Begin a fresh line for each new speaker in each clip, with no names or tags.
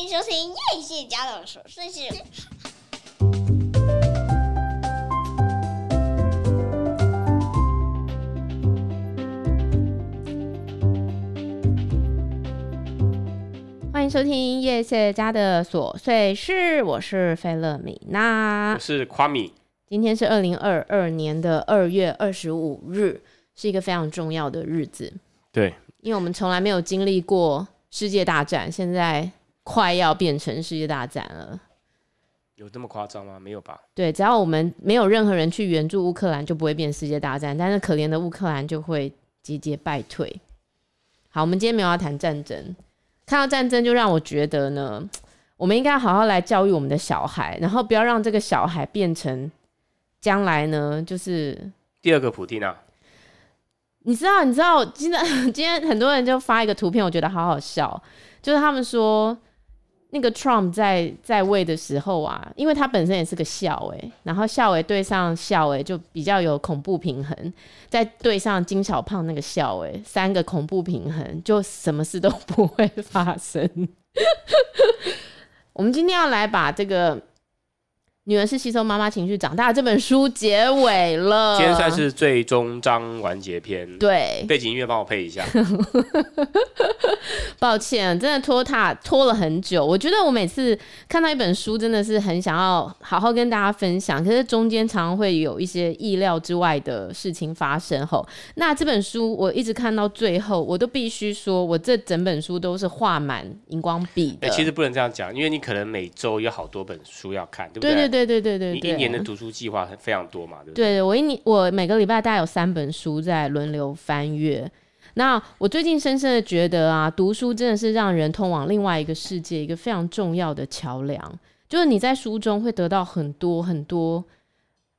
欢迎收听叶谢家的琐碎事。
欢迎收听叶谢家的琐碎事，我是菲勒米娜，
我是夸米。
今天是二零二二年的二月二十五日，是一个非常重要的日子。
对，
因为我们从来没有经历过世界大战，现在快要变成世界大战了。
有这么夸张吗？没有吧？
对，只要我们没有任何人去援助乌克兰，就不会变世界大战。但是可怜的乌克兰就会节节败退。好，我们今天没有要谈战争。看到战争，就让我觉得呢，我们应该好好来教育我们的小孩，然后不要让这个小孩变成将来呢，就是
第二个普丁啊。
你知道，你知道，今天 今天很多人就发一个图片，我觉得好好笑，就是他们说那个 Trump 在在位的时候啊，因为他本身也是个校诶，然后校诶对上校诶就比较有恐怖平衡，再对上金小胖那个校诶，三个恐怖平衡，就什么事都 不会发生。我们今天要来把这个。女儿是吸收妈妈情绪长大的这本书结尾了，
今天算是最终章完结篇。
对，
背景音乐帮我配一下。
抱歉，真的拖沓拖了很久。我觉得我每次看到一本书，真的是很想要好好跟大家分享，可是中间常常会有一些意料之外的事情发生。后，那这本书我一直看到最后，我都必须说，我这整本书都是画满荧光笔的。
欸，其实不能这样讲，因为你可能每周有好多本书要看，对不对？
对对对。对对对对，
你一年的读书计划非常多嘛，对不对？
对，我一年我每个礼拜大概有三本书在轮流翻阅。那我最近深深的觉得啊，读书真的是让人通往另外一个世界一个非常重要的桥梁。就是你在书中会得到很多很多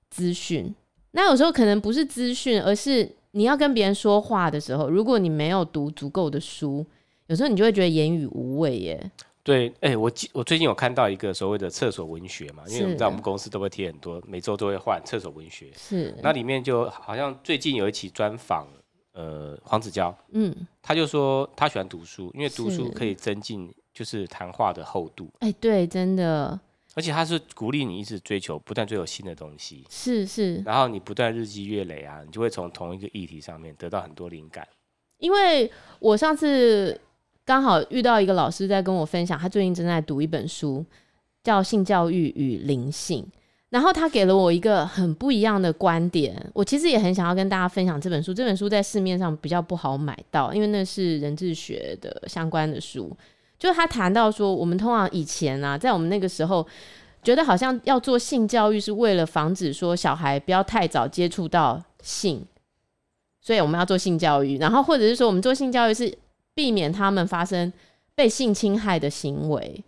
资讯。那有时候可能不是资讯，而是你要跟别人说话的时候，如果你没有读足够的书，有时候你就会觉得言语无味耶。
对，哎、欸，我我最近有看到一个所谓的厕所文学嘛，因为我们在我们公司都会贴很多，每周都会换厕所文学。
是，
那里面就好像最近有一期专访，呃，黄子佼，
嗯，
他就说他喜欢读书，因为读书可以增进就是谈话的厚度。
哎、欸，对，真的。
而且他是鼓励你一直追求，不断追求新的东西。
是是。
然后你不断日积月累啊，你就会从同一个议题上面得到很多灵感。
因为我上次。刚好遇到一个老师在跟我分享，他最近正在读一本书，叫《性教育与灵性》，然后他给了我一个很不一样的观点。我其实也很想要跟大家分享这本书。这本书在市面上比较不好买到，因为那是人智学的相关的书。就是他谈到说，我们通常以前啊，在我们那个时候，觉得好像要做性教育是为了防止说小孩不要太早接触到性，所以我们要做性教育，然后或者是说我们做性教育是。避免他们发生被性侵害的行为，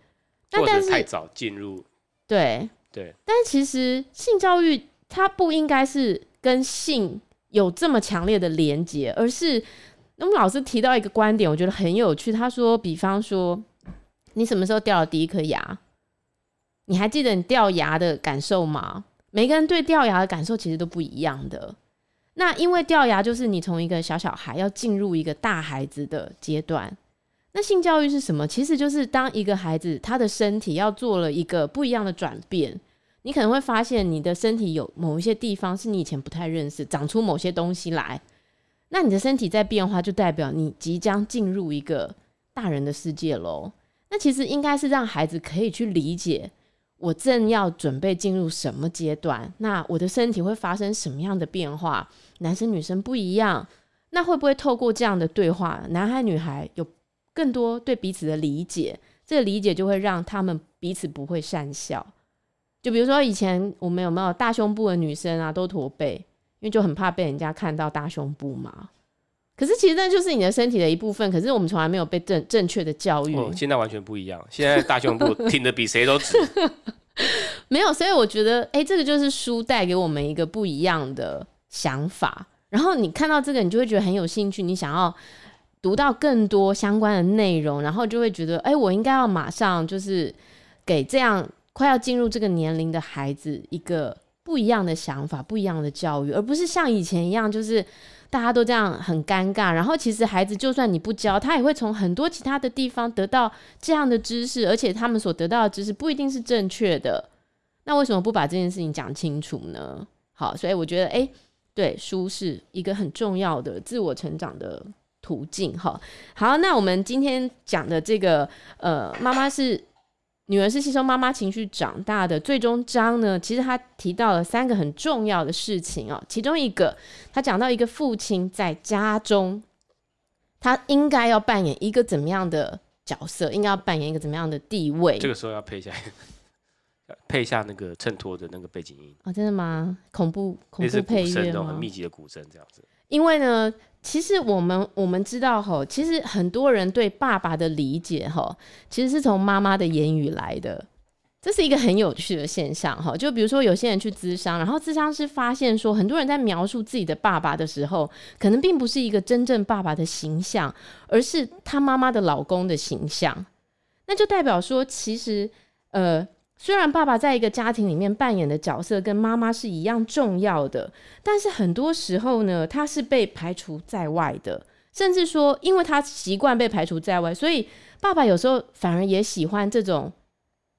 或者太早进入。
对
对，
但是其实性教育它不应该是跟性有这么强烈的连结，而是我们老师提到一个观点，我觉得很有趣。他说，比方说，你什么时候掉了第一颗牙？你还记得你掉牙的感受吗？每个人对掉牙的感受其实都不一样的。那因为掉牙就是你从一个小小孩要进入一个大孩子的阶段。那性教育是什么？其实就是当一个孩子他的身体要做了一个不一样的转变，你可能会发现你的身体有某一些地方是你以前不太认识，长出某些东西来。那你的身体在变化，就代表你即将进入一个大人的世界喽。那其实应该是让孩子可以去理解。我正要准备进入什么阶段？那我的身体会发生什么样的变化？男生女生不一样，那会不会透过这样的对话，男孩女孩有更多对彼此的理解？这个理解就会让他们彼此不会善笑。就比如说以前我们有没有大胸部的女生啊，都驼背，因为就很怕被人家看到大胸部嘛。可是其实那就是你的身体的一部分，可是我们从来没有被正正确的教育。
哦，现在完全不一样，现在大胸部挺的比谁都直。
没有，所以我觉得，哎、这个就是书带给我们一个不一样的想法。然后你看到这个，你就会觉得很有兴趣，你想要读到更多相关的内容，然后就会觉得，哎、我应该要马上就是给这样快要进入这个年龄的孩子一个不一样的想法，不一样的教育，而不是像以前一样，就是。大家都这样很尴尬。然后其实孩子就算你不教，他也会从很多其他的地方得到这样的知识，而且他们所得到的知识不一定是正确的。那为什么不把这件事情讲清楚呢？好，所以我觉得，哎，对，书是一个很重要的自我成长的途径。哈，好，那我们今天讲的这个，呃，妈妈是。女儿是吸收妈妈情绪长大的。最终章呢，其实他提到了三个很重要的事情哦。其中一个，他讲到一个父亲在家中，他应该要扮演一个怎么样的角色，应该要扮演一个怎么样的地位。
这个时候要配一下，配一下那个衬托的那个背景音。
哦，真的吗？恐怖恐怖配乐那种
很密集的鼓声这样子。
因为呢。其实我们我们知道吼，其实很多人对爸爸的理解吼，其实是从妈妈的言语来的，这是一个很有趣的现象哈。就比如说有些人去咨商，然后咨商师发现说，很多人在描述自己的爸爸的时候，可能并不是一个真正爸爸的形象，而是他妈妈的老公的形象。那就代表说，其实呃。虽然爸爸在一个家庭里面扮演的角色跟妈妈是一样重要的，但是很多时候呢，他是被排除在外的，甚至说，因为他习惯被排除在外，所以爸爸有时候反而也喜欢这种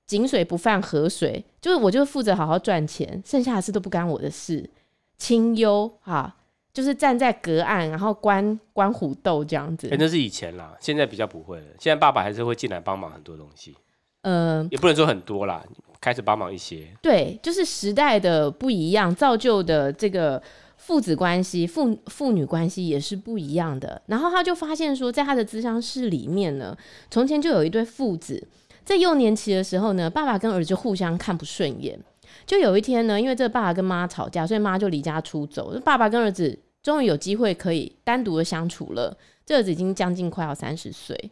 井水不犯河水，就是我就负责好好赚钱，剩下的事都不干我的事，清幽哈，就是站在隔岸，然后观观虎斗这样子。
欸，那是以前啦，现在比较不会了，现在爸爸还是会进来帮忙很多东西。
呃，
也不能说很多啦，开始帮忙一些。
对，就是时代的不一样，造就的这个父子关系、父父女关系也是不一样的。然后他就发现说，在他的咨商室里面呢，从前就有一对父子，在幼年期的时候呢，爸爸跟儿子互相看不顺眼。就有一天呢，因为这个爸爸跟妈吵架，所以妈就离家出走。爸爸跟儿子终于有机会可以单独的相处了。这儿子已经将近快要三十岁，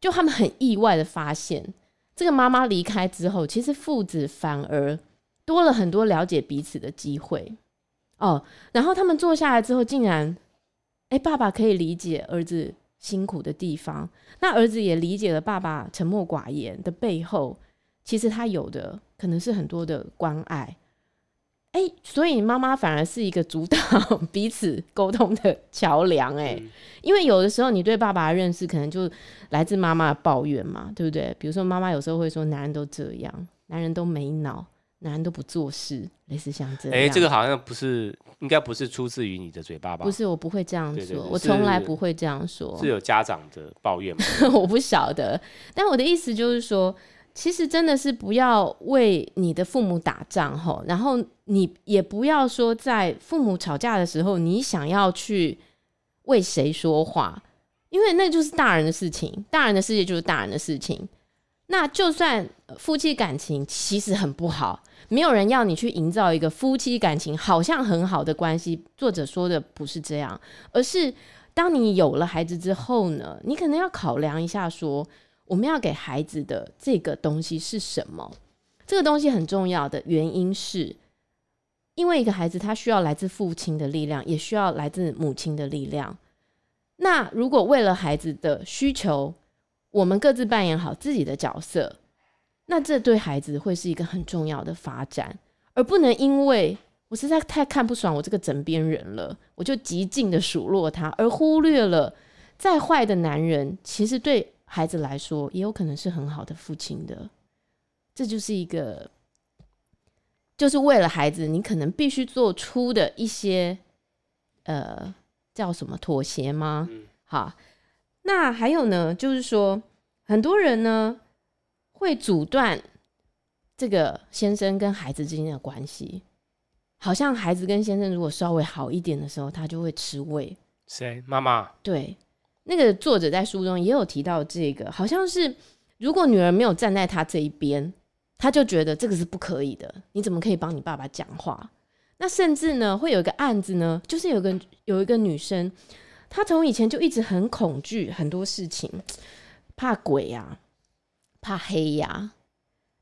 就他们很意外的发现。这个妈妈离开之后，其实父子反而多了很多了解彼此的机会哦。然后他们坐下来之后，竟然，哎，爸爸可以理解儿子辛苦的地方，那儿子也理解了爸爸沉默寡言的背后，其实他有的可能是很多的关爱。哎，所以妈妈反而是一个主导 彼此沟通的桥梁，哎，因为有的时候你对爸爸的认识可能就来自妈妈的抱怨嘛，对不对？比如说妈妈有时候会说男人都这样，男人都没脑，男人都不做事，类似像这样。哎，
这个好像不是，应该不是出自于你的嘴巴吧？
不是，我不会这样说，我从来不会这样说。
是有家长的抱怨吗？
我不晓得，但我的意思就是说。其实真的是不要为你的父母打仗吼，然后你也不要说在父母吵架的时候，你想要去为谁说话，因为那就是大人的事情，大人的世界就是大人的事情。那就算夫妻感情其实很不好，没有人要你去营造一个夫妻感情好像很好的关系。作者说的不是这样，而是当你有了孩子之后呢，你可能要考量一下说。我们要给孩子的这个东西是什么？这个东西很重要的原因是，因为一个孩子他需要来自父亲的力量，也需要来自母亲的力量。那如果为了孩子的需求，我们各自扮演好自己的角色，那这对孩子会是一个很重要的发展，而不能因为我实在太看不爽我这个枕边人了，我就极尽的数落他，而忽略了再坏的男人其实对。孩子来说，也有可能是很好的父亲的，这就是一个，就是为了孩子，你可能必须做出的一些，呃，叫什么妥协吗？嗯。好，那还有呢，就是说，很多人呢会阻断这个先生跟孩子之间的关系，好像孩子跟先生如果稍微好一点的时候，他就会吃味。
谁？妈妈？
对。那个作者在书中也有提到这个，好像是如果女儿没有站在他这一边，他就觉得这个是不可以的。你怎么可以帮你爸爸讲话？那甚至呢，会有一个案子呢，就是有个有一个女生，她从以前就一直很恐惧很多事情，怕鬼呀、怕黑呀、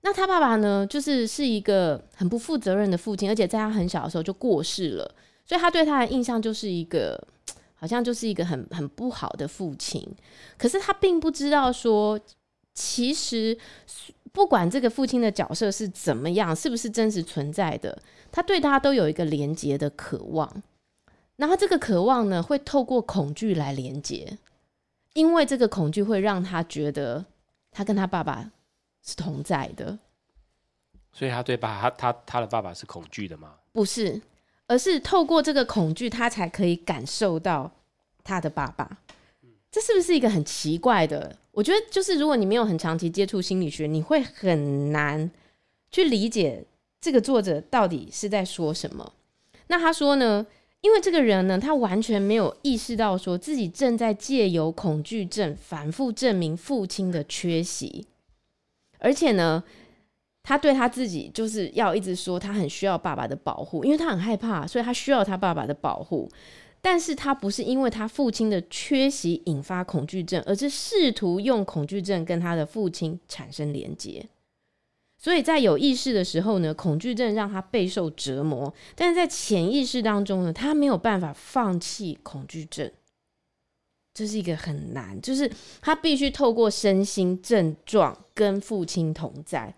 那她爸爸呢，就是是一个很不负责任的父亲，而且在她很小的时候就过世了，所以他对他的印象就是一个。好像就是一个很很不好的父亲，可是他并不知道说，其实不管这个父亲的角色是怎么样，是不是真实存在的，他对他都有一个连结的渴望。然后这个渴望呢，会透过恐惧来连接，因为这个恐惧会让他觉得他跟他爸爸是同在的，
所以他对爸他他他的爸爸是恐惧的吗？
不是，而是透过这个恐惧，他才可以感受到他的爸爸。这是不是一个很奇怪的？我觉得就是如果你没有很长期接触心理学，你会很难去理解这个作者到底是在说什么。那他说呢？因为这个人呢，他完全没有意识到说自己正在借由恐惧症反复证明父亲的缺席，而且呢，他对他自己就是要一直说他很需要爸爸的保护，因为他很害怕，所以他需要他爸爸的保护。但是他不是因为他父亲的缺席引发恐惧症，而是试图用恐惧症跟他的父亲产生连接。所以在有意识的时候呢，恐惧症让他备受折磨；但是在潜意识当中呢，他没有办法放弃恐惧症。这是一个很难，就是他必须透过身心症状跟父亲同在。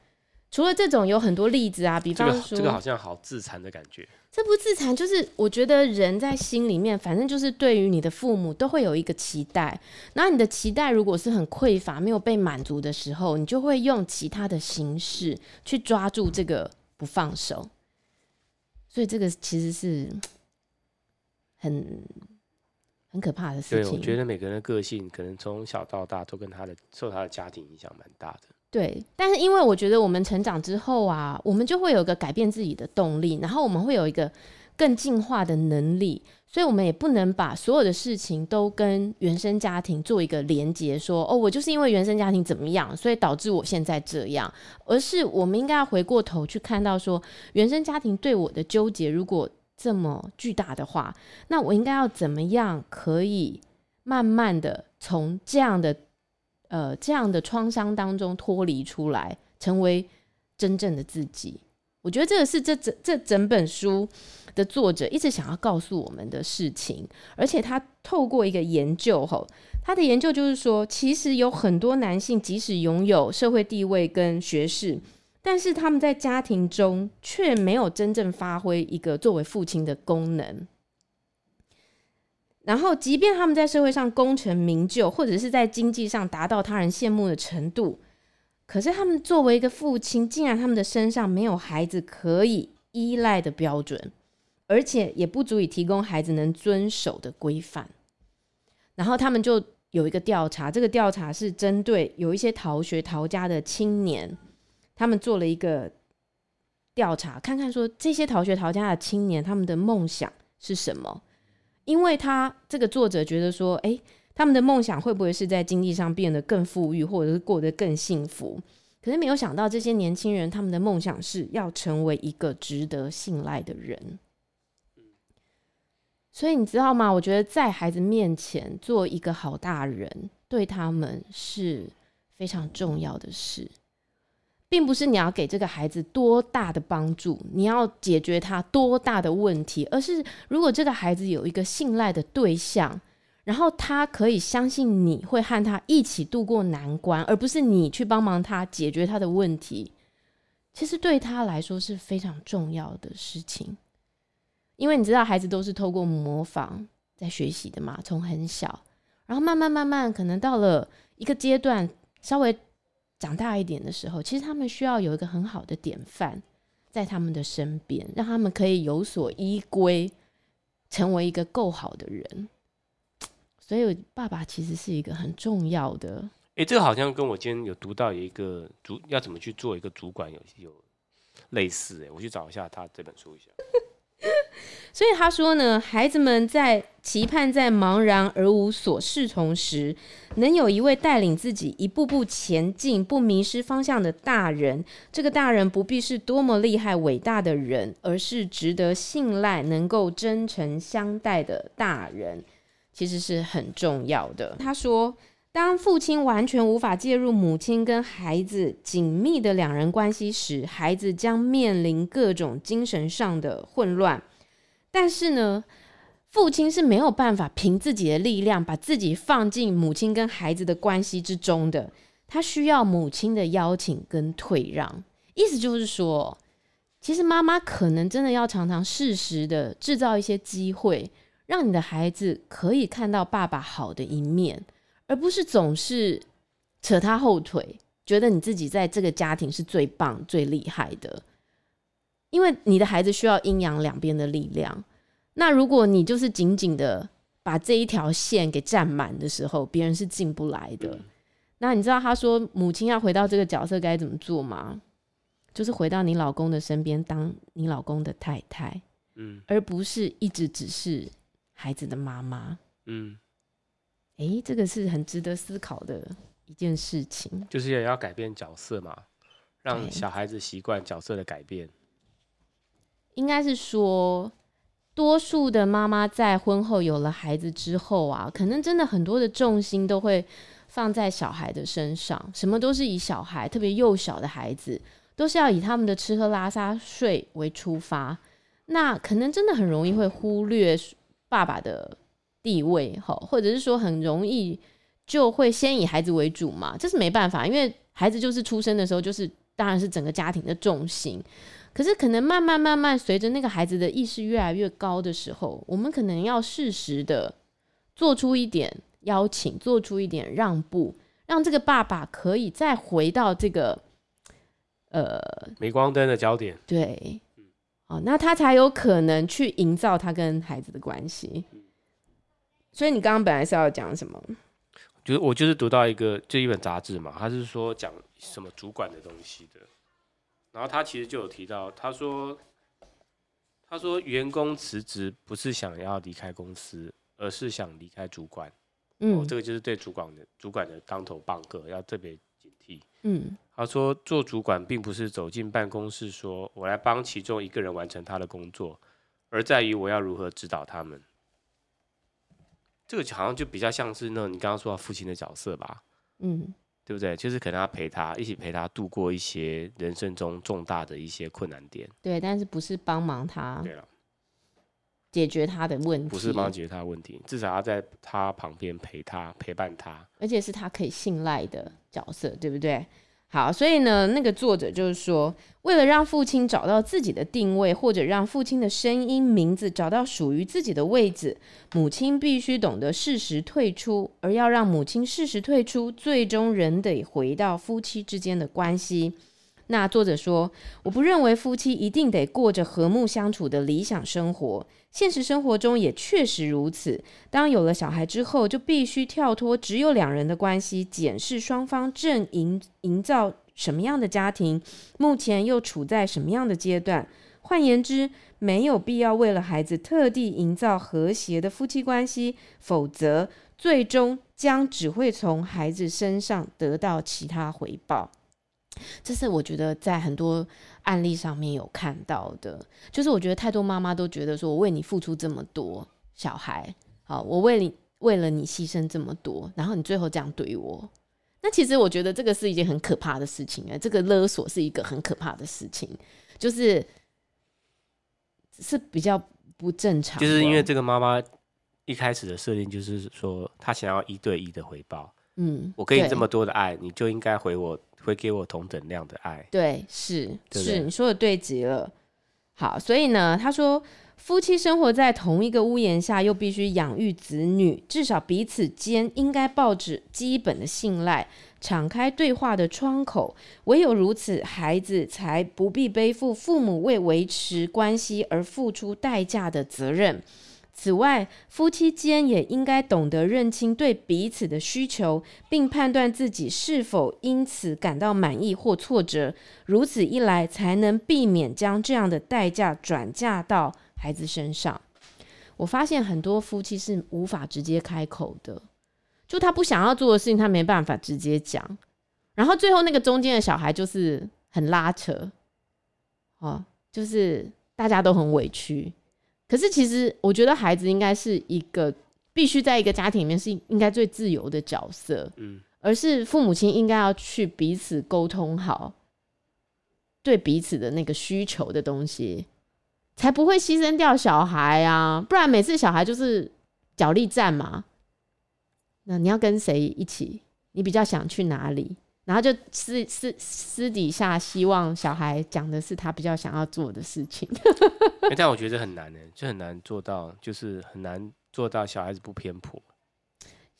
除了这种，有很多例子啊，比方说，
这个，这个好像好自残的感觉。
这不自残，就是我觉得人在心里面，反正就是对于你的父母都会有一个期待。然后你的期待如果是很匮乏、没有被满足的时候，你就会用其他的形式去抓住这个不放手。所以这个其实是很很可怕的事情。
对，我觉得每个人的个性可能从小到大都跟他的受他的家庭影响蛮大的。
对，但是因为我觉得我们成长之后啊，我们就会有一个改变自己的动力，然后我们会有一个更进化的能力，所以我们也不能把所有的事情都跟原生家庭做一个连结，说哦，我就是因为原生家庭怎么样，所以导致我现在这样，而是我们应该要回过头去看到说，原生家庭对我的纠结如果这么巨大的话，那我应该要怎么样可以慢慢的从这样的。呃，这样的创伤当中脱离出来，成为真正的自己。我觉得这个是这整这整本书的作者一直想要告诉我们的事情。而且他透过一个研究，吼，他的研究就是说，其实有很多男性即使拥有社会地位跟学识，但是他们在家庭中却没有真正发挥一个作为父亲的功能。然后，即便他们在社会上功成名就，或者是在经济上达到他人羡慕的程度，可是他们作为一个父亲，竟然他们的身上没有孩子可以依赖的标准，而且也不足以提供孩子能遵守的规范。然后他们就有一个调查，这个调查是针对有一些逃学逃家的青年，他们做了一个调查，看看说这些逃学逃家的青年他们的梦想是什么。因为他这个作者觉得说，哎，他们的梦想会不会是在经济上变得更富裕，或者是过得更幸福？可是没有想到，这些年轻人他们的梦想是要成为一个值得信赖的人。所以你知道吗？我觉得在孩子面前做一个好大人，对他们是非常重要的事。并不是你要给这个孩子多大的帮助，你要解决他多大的问题，而是如果这个孩子有一个信赖的对象，然后他可以相信你会和他一起度过难关，而不是你去帮忙他解决他的问题，其实对他来说是非常重要的事情。因为你知道，孩子都是透过模仿在学习的嘛，从很小，然后慢慢慢慢，可能到了一个阶段，稍微。长大一点的时候，其实他们需要有一个很好的典范在他们的身边，让他们可以有所依归，成为一个够好的人。所以，爸爸其实是一个很重要的。
哎、这个好像跟我今天有读到有一个主要怎么去做一个主管有有类似。哎，我去找一下他这本书一下。
所以他说呢，孩子们在期盼在茫然而无所适从时，能有一位带领自己一步步前进、不迷失方向的大人。这个大人不必是多么厉害伟大的人，而是值得信赖、能够真诚相待的大人，其实是很重要的。他说，当父亲完全无法介入母亲跟孩子紧密的两人关系时，孩子将面临各种精神上的混乱。但是呢，父亲是没有办法凭自己的力量把自己放进母亲跟孩子的关系之中的，他需要母亲的邀请跟退让。意思就是说，其实妈妈可能真的要常常适时的制造一些机会，让你的孩子可以看到爸爸好的一面，而不是总是扯他后腿，觉得你自己在这个家庭是最棒、最厉害的。因为你的孩子需要阴阳两边的力量。那如果你就是紧紧的把这一条线给占满的时候，别人是进不来的。那你知道他说母亲要回到这个角色该怎么做吗？就是回到你老公的身边，当你老公的太太，嗯，而不是一直只是孩子的妈妈，嗯，哎、欸，这个是很值得思考的一件事情，
就是也要改变角色嘛，让小孩子习惯角色的改变。
应该是说，多数的妈妈在婚后有了孩子之后啊，可能真的很多的重心都会放在小孩的身上，什么都是以小孩，特别幼小的孩子。都是要以他们的吃喝拉撒睡为出发，那可能真的很容易会忽略爸爸的地位，或者是说很容易就会先以孩子为主嘛，这是没办法，因为孩子就是出生的时候就是当然是整个家庭的重心，可是可能慢慢慢慢随着那个孩子的意识越来越高的时候，我们可能要适时的做出一点邀请，做出一点让步，让这个爸爸可以再回到这个。呃，
镁光灯的焦点，
对，哦，那他才有可能去营造他跟孩子的关系。所以你刚刚本来是要讲什么？
就是我就是读到一个就一本杂志嘛，他是说讲什么主管的东西的。然后他其实就有提到，他说，他说员工辞职不是想要离开公司，而是想离开主管。嗯，哦，这个就是对主管的主管的当头棒喝，要特别警惕。嗯。他说：“做主管并不是走进办公室说，我来帮其中一个人完成他的工作，而在于我要如何指导他们。这个好像就比较像是那你刚刚说的父亲的角色吧？嗯，对不对？就是可能要陪他一起陪他度过一些人生中重大的一些困难点。
对，但是不是帮忙他？对了，解决他的问题，
不是帮解决他的问题，至少要在他旁边陪他陪伴他，
而且是他可以信赖的角色，对不对？”好，所以呢，那个作者就是说，为了让父亲找到自己的定位，或者让父亲的声音、名字找到属于自己的位置，母亲必须懂得适时退出。而要让母亲适时退出，最终仍得回到夫妻之间的关系。那作者说，我不认为夫妻一定得过着和睦相处的理想生活。现实生活中也确实如此。当有了小孩之后，就必须跳脱只有两人的关系，检视双方正营营造什么样的家庭，目前又处在什么样的阶段。换言之，没有必要为了孩子特地营造和谐的夫妻关系，否则最终将只会从孩子身上得到其他回报。这是我觉得在很多案例上面有看到的，就是我觉得太多妈妈都觉得说，我为你付出这么多，小孩，好，我为你为了你牺牲这么多，然后你最后这样对我，那其实我觉得这个是一件很可怕的事情啊，这个勒索是一个很可怕的事情，就是是比较不正常，
就是因为这个妈妈一开始的设定就是说，她想要一对一的回报，嗯，我给你这么多的爱，你就应该回我。会给我同等量的爱，
对，是是，你说的对极了。好，所以呢，他说，夫妻生活在同一个屋檐下，又必须养育子女，至少彼此间应该抱着基本的信赖，敞开对话的窗口。唯有如此，孩子才不必背负父母为维持关系而付出代价的责任。此外，夫妻间也应该懂得认清对彼此的需求，并判断自己是否因此感到满意或挫折。如此一来，才能避免将这样的代价转嫁到孩子身上。我发现很多夫妻是无法直接开口的，就他不想要做的事情，他没办法直接讲，然后最后那个中间的小孩就是很拉扯，哦，就是大家都很委屈。可是，其实我觉得孩子应该是一个必须在一个家庭里面是应该最自由的角色，嗯，而是父母亲应该要去彼此沟通好，对彼此的那个需求的东西，才不会牺牲掉小孩啊！不然每次小孩就是角力战嘛，那你要跟谁一起？你比较想去哪里？然后就私私私底下希望小孩讲的是他比较想要做的事情，
但我觉得很难呢，就很难做到，就是很难做到小孩子不偏颇？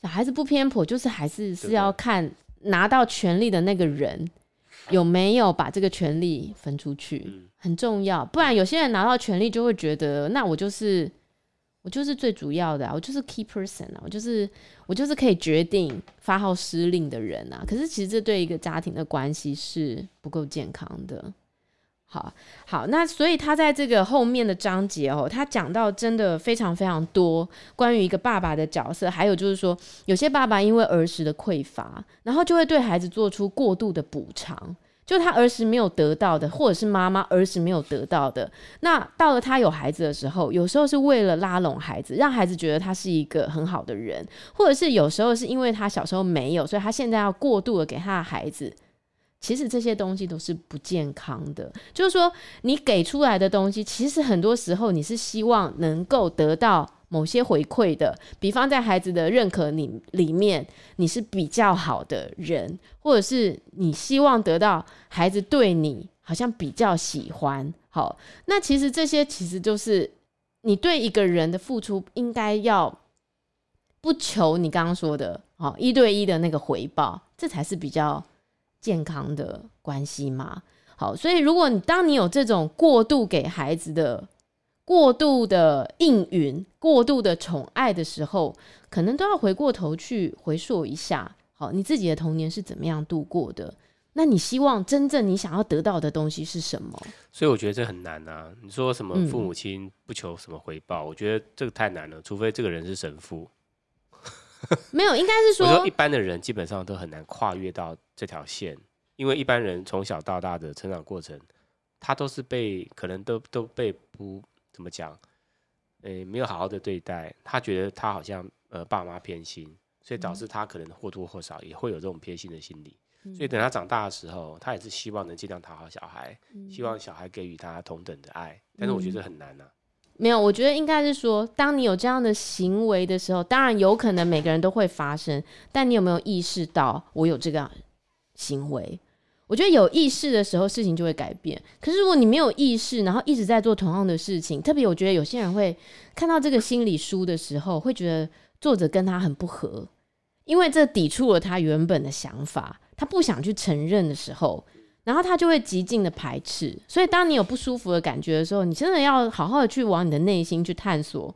小孩子不偏颇，就是还是是要看拿到权力的那个人有没有把这个权力分出去，嗯、很重要。不然有些人拿到权力就会觉得，那我就是我就是最主要的、啊，我就是 key person 啊，我就是我就是可以决定发号施令的人啊。可是其实这对一个家庭的关系是不够健康的。好好，那所以他在这个后面的章节哦，他讲到真的非常非常多关于一个爸爸的角色，还有就是说，有些爸爸因为儿时的匮乏，然后就会对孩子做出过度的补偿，就他儿时没有得到的，或者是妈妈儿时没有得到的，那到了他有孩子的时候，有时候是为了拉拢孩子，让孩子觉得他是一个很好的人，或者是有时候是因为他小时候没有，所以他现在要过度的给他的孩子。其实这些东西都是不健康的，就是说你给出来的东西，其实很多时候你是希望能够得到某些回馈的，比方在孩子的认可里里面，你是比较好的人，或者是你希望得到孩子对你好像比较喜欢。好，那其实这些其实就是你对一个人的付出，应该要不求你刚刚说的，好一对一的那个回报，这才是比较。健康的关系嘛，好，所以如果你当你有这种过度给孩子的过度的应允、过度的宠爱的时候，可能都要回过头去回溯一下，好，你自己的童年是怎么样度过的？那你希望真正你想要得到的东西是什么？
所以我觉得这很难啊。你说什么父母亲不求什么回报，嗯，我觉得这个太难了，除非这个人是神父。
没有，应该是说，
说一般的人基本上都很难跨越到这条线，因为一般人从小到大的成长过程，他都是被可能都都被不怎么讲，诶，没有好好的对待，他觉得他好像呃爸妈偏心，所以导致他可能或多或少也会有这种偏心的心理，嗯、所以等他长大的时候，他也是希望能尽量讨好小孩，嗯、希望小孩给予他同等的爱，但是我觉得很难呐、啊。
没有，我觉得应该是说，当你有这样的行为的时候，当然有可能每个人都会发生，但你有没有意识到我有这个行为？我觉得有意识的时候，事情就会改变。可是如果你没有意识，然后一直在做同样的事情，特别我觉得有些人会看到这个心理书的时候，会觉得作者跟他很不合，因为这抵触了他原本的想法，他不想去承认的时候。然后他就会极尽的排斥，所以当你有不舒服的感觉的时候，你真的要好好的去往你的内心去探索，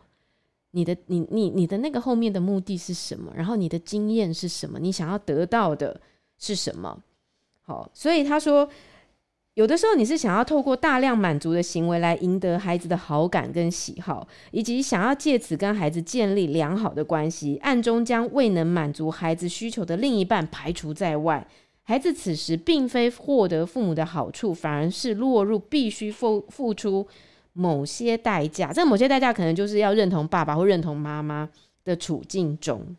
你的你你你的那个后面的目的是什么？然后你的经验是什么？你想要得到的是什么？好，所以他说，有的时候你是想要透过大量满足的行为来赢得孩子的好感跟喜好，以及想要借此跟孩子建立良好的关系，暗中将未能满足孩子需求的另一半排除在外。孩子此时并非获得父母的好处，反而是落入必须付付出某些代价。这某些代价可能就是要认同爸爸或认同妈妈的处境中，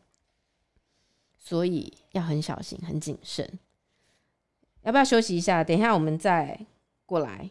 所以要很小心、很谨慎。要不要休息一下？等一下我们再过来。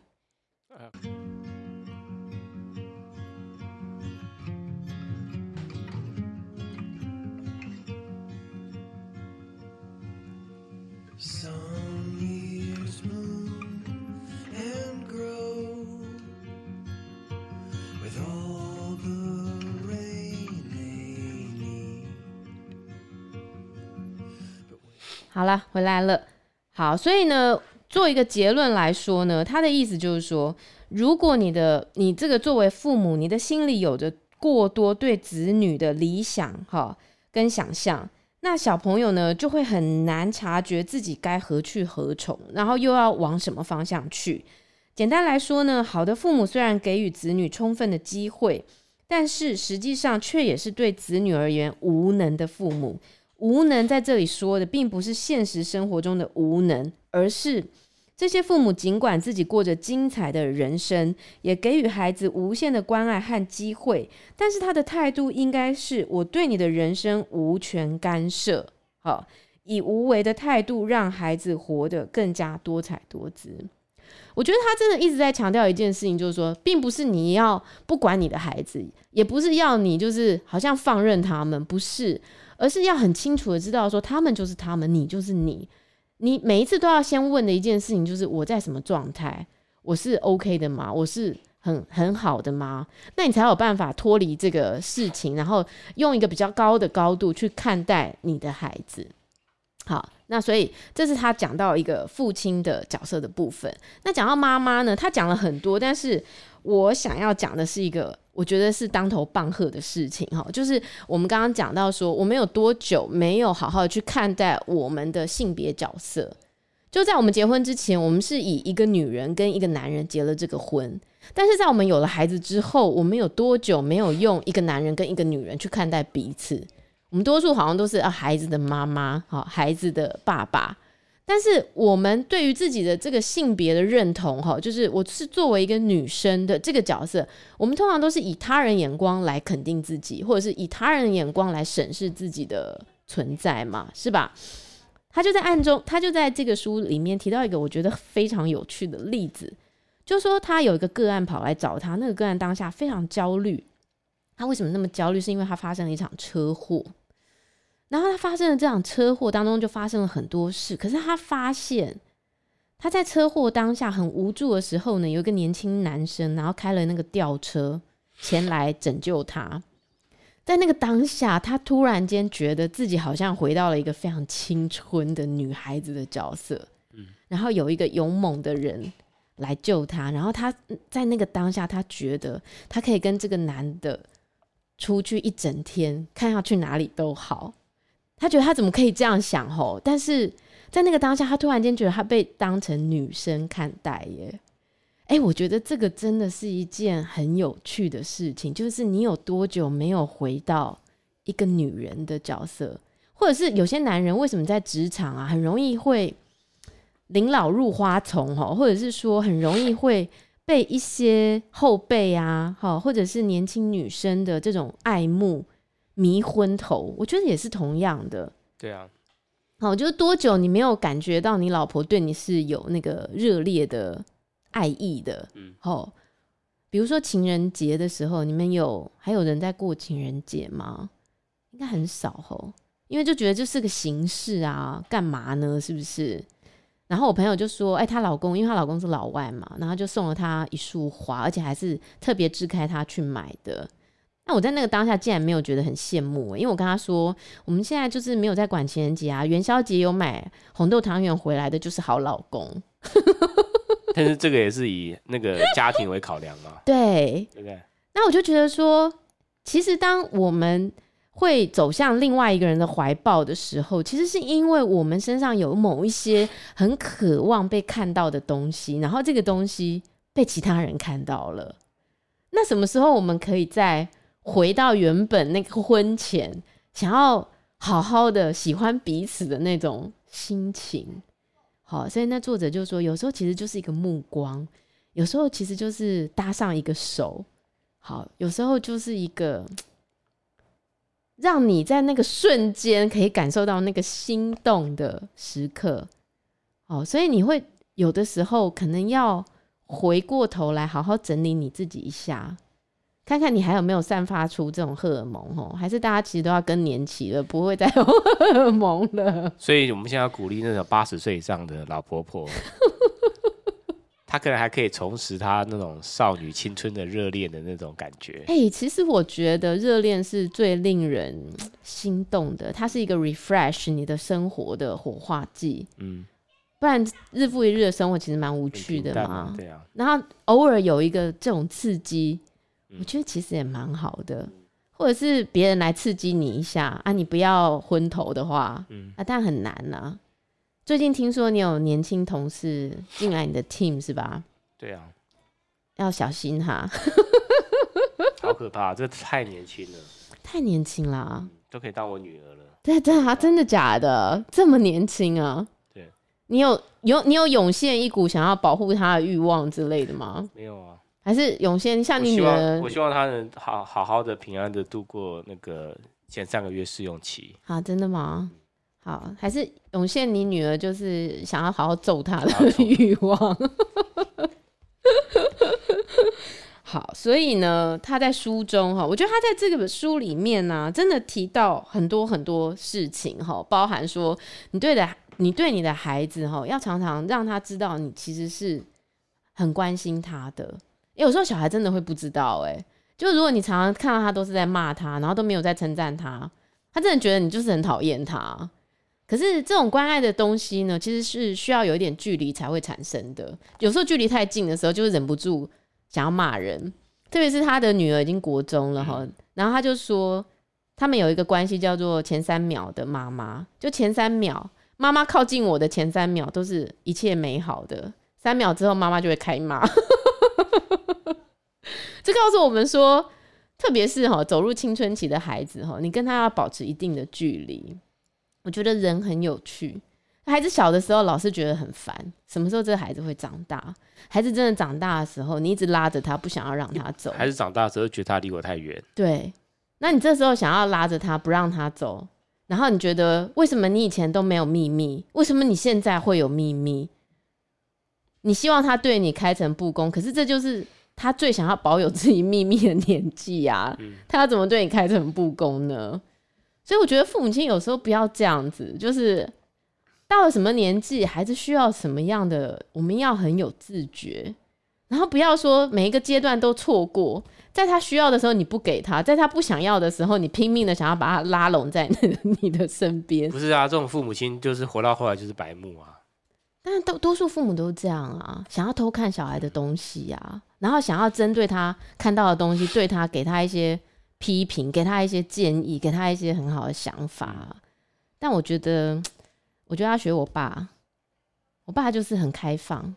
好了，回来了。好，所以呢，做一个结论来说呢，他的意思就是说，如果你的你这个作为父母，你的心里有着过多对子女的理想哈跟想象，那小朋友呢就会很难察觉自己该何去何从，然后又要往什么方向去。简单来说呢，好的父母虽然给予子女充分的机会，但是实际上却也是对子女而言无能的父母。无能在这里说的，并不是现实生活中的无能，而是这些父母尽管自己过着精彩的人生，也给予孩子无限的关爱和机会，但是他的态度应该是：我对你的人生无权干涉。好，以无为的态度让孩子活得更加多彩多姿。我觉得他真的一直在强调一件事情，就是说，并不是你要不管你的孩子，也不是要你就是好像放任他们，不是。而是要很清楚的知道，说他们就是他们，你就是你。你每一次都要先问的一件事情，就是我在什么状态？我是 OK 的吗？我是很很好的吗？那你才有办法脱离这个事情，然后用一个比较高的高度去看待你的孩子。好，那所以这是他讲到一个父亲的角色的部分。那讲到妈妈呢，他讲了很多，但是我想要讲的是一个我觉得是当头棒喝的事情哈，就是我们刚刚讲到说，我们有多久没有好好去看待我们的性别角色？就在我们结婚之前，我们是以一个女人跟一个男人结了这个婚。但是在我们有了孩子之后，我们有多久没有用一个男人跟一个女人去看待彼此？我们多数好像都是啊，孩子的妈妈，好，孩子的爸爸。但是我们对于自己的这个性别的认同，哈，就是我是作为一个女生的这个角色，我们通常都是以他人眼光来肯定自己，或者是以他人眼光来审视自己的存在嘛，是吧？他就在暗中，他就在这个书里面提到一个我觉得非常有趣的例子。就说他有一个个案跑来找他，那个个案当下非常焦虑。他为什么那么焦虑？是因为他发生了一场车祸。然后他发生了这场车祸当中，就发生了很多事。可是他发现他在车祸当下很无助的时候呢，有一个年轻男生，然后开了那个吊车前来拯救他。在那个当下，他突然间觉得自己好像回到了一个非常青春的女孩子的角色。然后有一个勇猛的人。来救他，然后他在那个当下，他觉得他可以跟这个男的出去一整天，看要去哪里都好。他觉得他怎么可以这样想吼？但是在那个当下，他突然间觉得他被当成女生看待耶。哎，我觉得这个真的是一件很有趣的事情，就是你有多久没有回到一个女人的角色，或者是有些男人为什么在职场啊，很容易会。临老入花丛哈，或者是说很容易会被一些后辈啊，哈，或者是年轻女生的这种爱慕迷昏头，我觉得也是同样的。
对啊，
好，就是多久你没有感觉到你老婆对你是有那个热烈的爱意的？嗯，好，比如说情人节的时候，你们有还有人在过情人节吗？应该很少吼，因为就觉得这是个形式啊，干嘛呢？是不是？然后我朋友就说：“哎、欸，她老公，因为她老公是老外嘛，然后就送了她一束花，而且还是特别支开她去买的。那我在那个当下竟然没有觉得很羡慕，因为我跟他说，我们现在就是没有在管情人节啊，元宵节有买红豆汤圆回来的就是好老公。
但是这个也是以那个家庭为考量嘛，
对，
对不对？
那我就觉得说，其实当我们会走向另外一个人的怀抱的时候，其实是因为我们身上有某一些很渴望被看到的东西，然后这个东西被其他人看到了。那什么时候我们可以再回到原本那个婚前想要好好的喜欢彼此的那种心情？好，所以那作者就说，有时候其实就是一个目光，有时候其实就是搭上一个手，好，有时候就是一个。让你在那个瞬间可以感受到那个心动的时刻，哦，所以你会有的时候可能要回过头来好好整理你自己一下，看看你还有没有散发出这种荷尔蒙哦，还是大家其实都要更年期了，不会再有荷尔蒙了。
所以我们现在要鼓励那种八十岁以上的老婆婆。她可能还可以重拾她那种少女青春的热恋的那种感觉。
哎、欸，其实我觉得热恋是最令人心动的，它是一个 refresh 你的生活的火化剂。嗯，不然日复一日的生活其实蛮无趣的嘛。
对啊。
然后偶尔有一个这种刺激，我觉得其实也蛮好的。嗯、或者是别人来刺激你一下啊，你不要昏头的话，嗯啊，但很难啊。最近听说你有年轻同事进来你的 team 是吧？
对啊，
要小心哈，
好可怕，这太年轻了，
太年轻了、
嗯，都可以当我女儿了。
对对啊，真的假的？这么年轻啊？
对，
你有有你有涌现一股想要保护她的欲望之类的吗？
没有啊，
还是涌现像你女儿？
我希望她能好好好的平安的度过那个前三个月试用期。
啊，真的吗？好，还是涌现你女儿就是想要好好揍她的欲望。好，所以呢，他在书中哈，我觉得他在这个书里面呢、啊，真的提到很多很多事情哈，包含说你对的，你对你的孩子哈，要常常让他知道你其实是很关心他的，有时候小孩真的会不知道、欸，哎，就如果你常常看到他都是在骂他，然后都没有在称赞他，他真的觉得你就是很讨厌他。可是这种关爱的东西呢，其实是需要有一点距离才会产生的。有时候距离太近的时候，就会忍不住想要骂人。特别是他的女儿已经国中了哈，然后他就说，他们有一个关系叫做前三秒的妈妈，就前三秒妈妈靠近我的前三秒都是一切美好的，三秒之后妈妈就会开骂。这告诉我们说，特别是哈走入青春期的孩子哈，你跟他要保持一定的距离。我觉得人很有趣。孩子小的时候，老是觉得很烦。什么时候这个孩子会长大？孩子真的长大的时候，你一直拉着他，不想要让他走。
孩子长大的时候，觉得他离我太远。
对，那你这时候想要拉着他，不让他走，然后你觉得为什么你以前都没有秘密？为什么你现在会有秘密？你希望他对你开诚布公，可是这就是他最想要保有自己秘密的年纪啊！嗯、他要怎么对你开诚布公呢？所以我觉得父母亲有时候不要这样子，就是到了什么年纪，孩子需要什么样的，我们要很有自觉，然后不要说每一个阶段都错过，在他需要的时候你不给他，在他不想要的时候，你拼命的想要把他拉拢在 你的身边。
不是啊，这种父母亲就是活到后来就是白目啊。
但是多多数父母都这样啊，想要偷看小孩的东西啊，然后想要针对他看到的东西，对他给他一些。批评，给他一些建议，给他一些很好的想法。但我觉得，我觉得他学我爸，我爸就是很开放，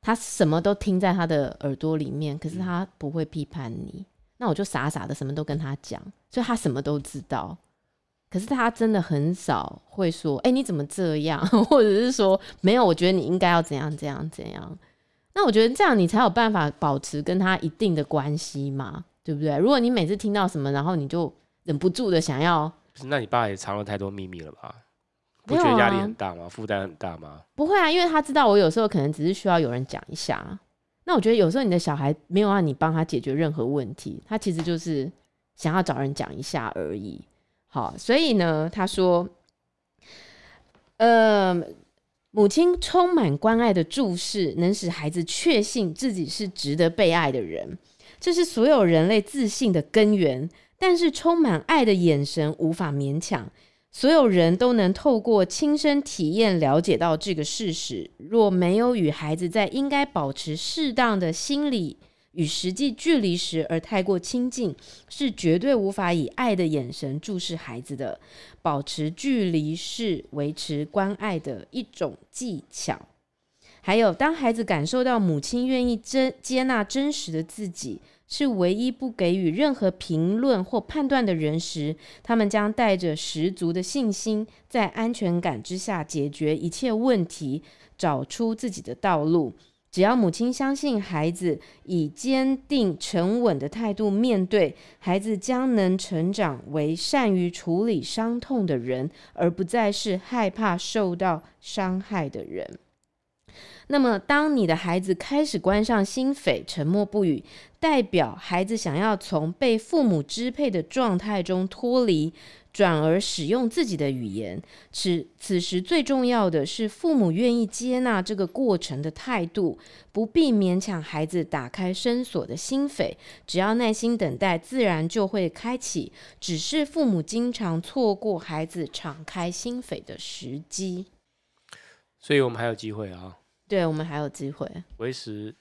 他什么都听在他的耳朵里面，可是他不会批判你。那我就傻傻的什么都跟他讲，所以他什么都知道。可是他真的很少会说：“哎，你怎么这样？” 或者是说：“没有，我觉得你应该要怎样怎样怎样。”那我觉得这样你才有办法保持跟他一定的关系嘛。对不对？如果你每次听到什么，然后你就忍不住的想要，
那你爸也藏了太多秘密了吧？不觉得压力很大吗？负担很大吗？
不会啊，因为他知道我有时候可能只是需要有人讲一下。那我觉得有时候你的小孩没有让你帮他解决任何问题，他其实就是想要找人讲一下而已。好，所以呢，他说，呃，母亲充满关爱的注视，能使孩子确信自己是值得被爱的人。这是所有人类自信的根源，但是充满爱的眼神无法勉强。所有人都能透过亲身体验了解到这个事实。若没有与孩子在应该保持适当的心理与实际距离时而太过亲近，是绝对无法以爱的眼神注视孩子的。保持距离是维持关爱的一种技巧。还有，当孩子感受到母亲愿意真接纳真实的自己，是唯一不给予任何评论或判断的人时，他们将带着十足的信心，在安全感之下解决一切问题，找出自己的道路。只要母亲相信孩子以坚定沉稳的态度面对，孩子将能成长为善于处理伤痛的人，而不再是害怕受到伤害的人。那么，当你的孩子开始关上心扉，沉默不语，代表孩子想要从被父母支配的状态中脱离，转而使用自己的语言。此此时最重要的是，父母愿意接纳这个过程的态度，不必勉强孩子打开深锁的心扉，只要耐心等待，自然就会开启。只是父母经常错过孩子敞开心扉的时机，
所以我们还有机会啊。
对，我们还有机会，
为时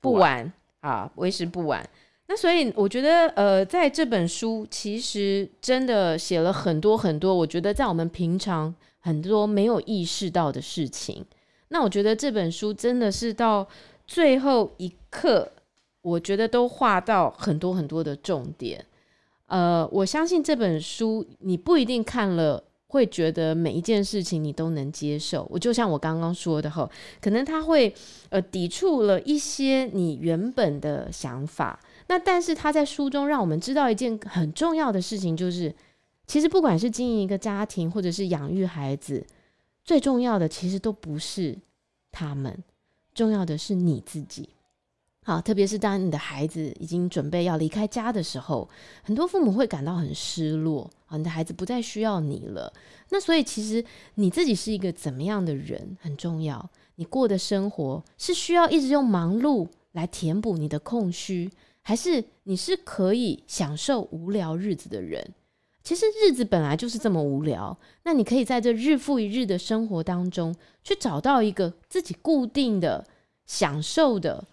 不晚啊，为时不晚。那所以我觉得，呃，在这本书其实真的写了很多很多，我觉得在我们平常很多没有意识到的事情。那我觉得这本书真的是到最后一刻，我觉得都画到很多很多的重点。呃，我相信这本书你不一定看了。会觉得每一件事情你都能接受，我就像我刚刚说的哈，可能他会呃抵触了一些你原本的想法。那但是他在书中让我们知道一件很重要的事情，就是其实不管是经营一个家庭，或者是养育孩子，最重要的其实都不是他们，重要的是你自己。好，特别是当你的孩子已经准备要离开家的时候，很多父母会感到很失落。啊，你的孩子不再需要你了。那所以，其实你自己是一个怎么样的人很重要。你过的生活是需要一直用忙碌来填补你的空虚，还是你是可以享受无聊日子的人？其实日子本来就是这么无聊，那你可以在这日复一日的生活当中，去找到一个自己固定的享受的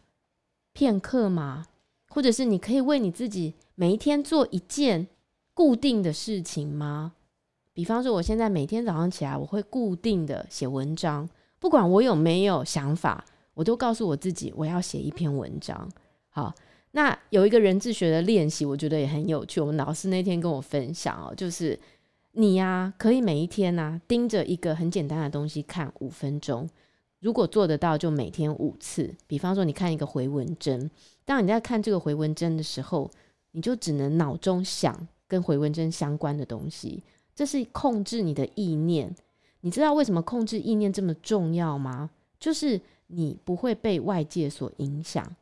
片刻吗？或者是你可以为你自己每一天做一件固定的事情吗？比方说，我现在每天早上起来，我会固定的写文章，不管我有没有想法，我都告诉我自己，我要写一篇文章。好。那有一个人智学的练习，我觉得也很有趣。我们老师那天跟我分享哦，就是你呀，可以每一天呐盯着一个很简单的东西看五分钟，如果做得到，就每天五次。比方说，你看一个回文针，当你在看这个回文针的时候，你就只能脑中想跟回文针相关的东西，这是控制你的意念。你知道为什么控制意念这么重要吗？就是你不会被外界所影响。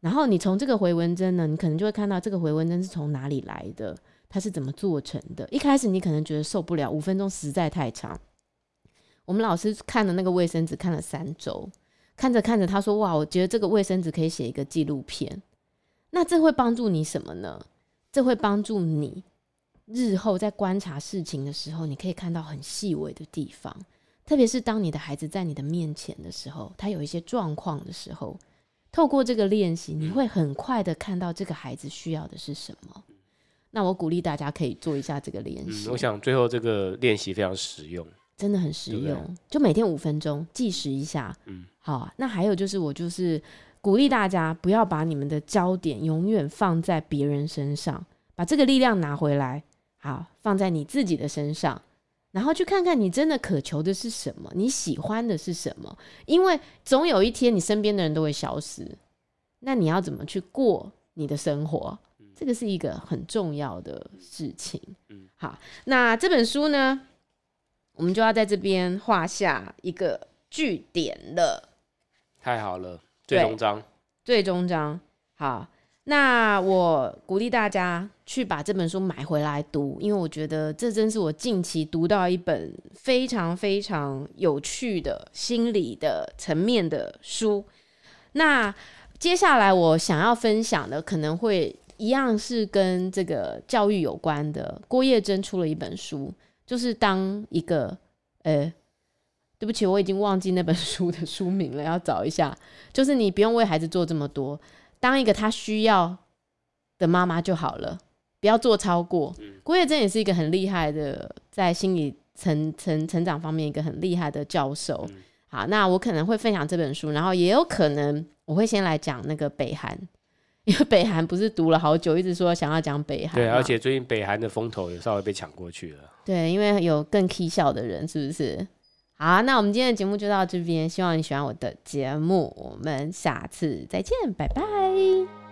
然后你从这个回文针呢，你可能就会看到这个回文针是从哪里来的，它是怎么做成的。一开始你可能觉得受不了，五分钟实在太长。我们老师看了那个卫生纸看了三周，看着看着他说：“哇，我觉得这个卫生纸可以写一个纪录片。”那这会帮助你什么呢？这会帮助你日后在观察事情的时候，你可以看到很细微的地方，特别是当你的孩子在你的面前的时候，他有一些状况的时候。透过这个练习，你会很快的看到这个孩子需要的是什么。那我鼓励大家可以做一下这个练
习。我想最后这个练习非常实用，
真的很实用。就每天五分钟计时一下。
嗯，
好啊。那还有就是，我就是鼓励大家不要把你们的焦点永远放在别人身上，把这个力量拿回来，好，放在你自己的身上。然后去看看你真的渴求的是什么，你喜欢的是什么？因为总有一天你身边的人都会消失，那你要怎么去过你的生活？这个是一个很重要的事情。好，那这本书呢，我们就要在这边画下一个句点了。
太好了，最终章，
最终章，好。那我鼓励大家去把这本书买回来读，因为我觉得这真是我近期读到一本非常非常有趣的心理的层面的书。那接下来我想要分享的可能会一样是跟这个教育有关的。郭叶真出了一本书，就是当一个呃，对不起，我已经忘记那本书的书名了，要找一下。就是你不用为孩子做这么多。当一个他需要的妈妈就好了，不要做超过。郭叶珍也是一个很厉害的，在心理成成成长方面一个很厉害的教授。好，那我可能会分享这本书，然后也有可能我会先来讲那个北韩，因为北韩不是读了好久，一直说想要讲北韩。
对，而且最近北韩的风头也稍微被抢过去了。
对，因为有更 K 笑的人，是不是？好，那我们今天的节目就到这边，希望你喜欢我的节目，我们下次再见，拜拜。